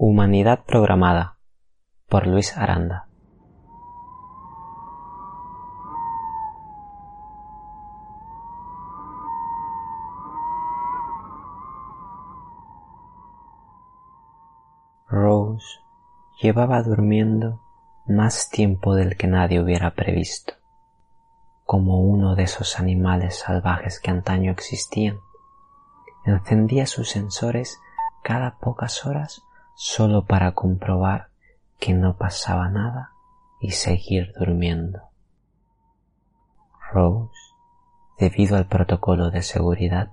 Humanidad programada por Luis Aranda. Rose llevaba durmiendo más tiempo del que nadie hubiera previsto, como uno de esos animales salvajes que antaño existían. Encendía sus sensores cada pocas horas solo para comprobar que no pasaba nada y seguir durmiendo. Rose, debido al protocolo de seguridad,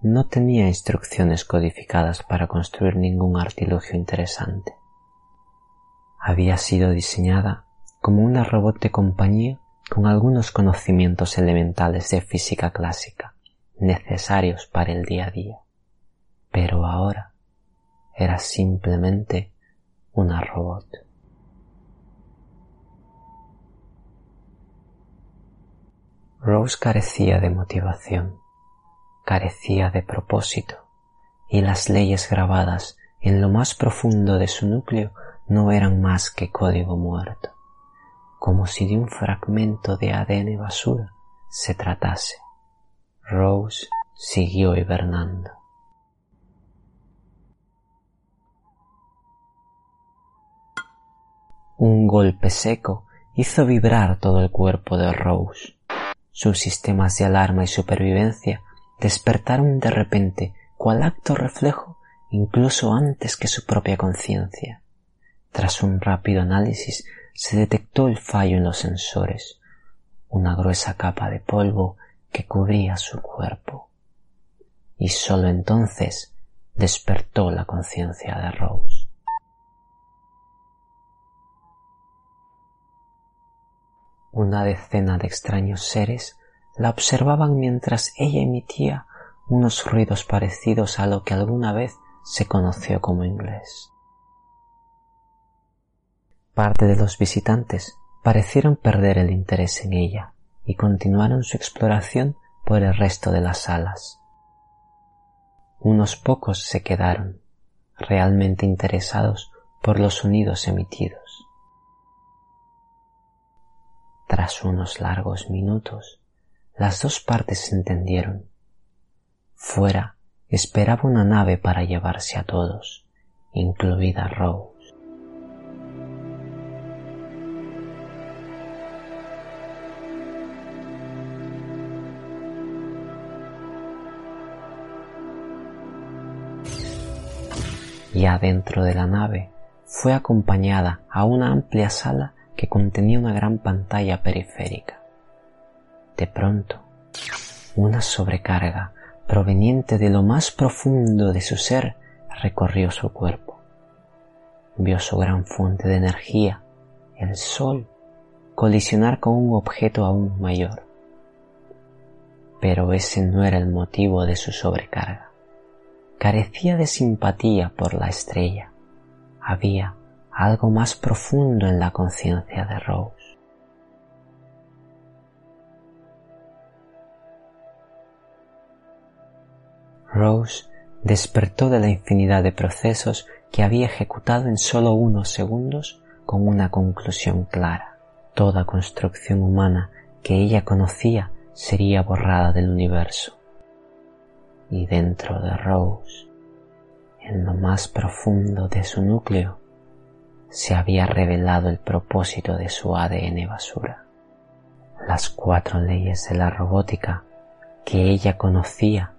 no tenía instrucciones codificadas para construir ningún artilugio interesante. Había sido diseñada como una robot de compañía con algunos conocimientos elementales de física clásica necesarios para el día a día. Pero ahora era simplemente una robot. Rose carecía de motivación, carecía de propósito, y las leyes grabadas en lo más profundo de su núcleo no eran más que código muerto, como si de un fragmento de ADN basura se tratase. Rose siguió hibernando. Un golpe seco hizo vibrar todo el cuerpo de Rose. Sus sistemas de alarma y supervivencia despertaron de repente cual acto reflejo incluso antes que su propia conciencia. Tras un rápido análisis se detectó el fallo en los sensores, una gruesa capa de polvo que cubría su cuerpo. Y sólo entonces despertó la conciencia de Rose. Una decena de extraños seres la observaban mientras ella emitía unos ruidos parecidos a lo que alguna vez se conoció como inglés. Parte de los visitantes parecieron perder el interés en ella y continuaron su exploración por el resto de las salas. Unos pocos se quedaron, realmente interesados por los sonidos emitidos. Tras unos largos minutos, las dos partes se entendieron. Fuera esperaba una nave para llevarse a todos, incluida Rose. Y adentro de la nave fue acompañada a una amplia sala que contenía una gran pantalla periférica. De pronto, una sobrecarga proveniente de lo más profundo de su ser recorrió su cuerpo. Vio su gran fuente de energía, el sol, colisionar con un objeto aún mayor. Pero ese no era el motivo de su sobrecarga. Carecía de simpatía por la estrella. Había algo más profundo en la conciencia de Rose. Rose despertó de la infinidad de procesos que había ejecutado en solo unos segundos con una conclusión clara. Toda construcción humana que ella conocía sería borrada del universo. Y dentro de Rose, en lo más profundo de su núcleo, se había revelado el propósito de su ADN basura. Las cuatro leyes de la robótica que ella conocía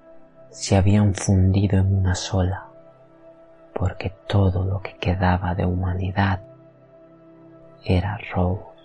se habían fundido en una sola, porque todo lo que quedaba de humanidad era Rose.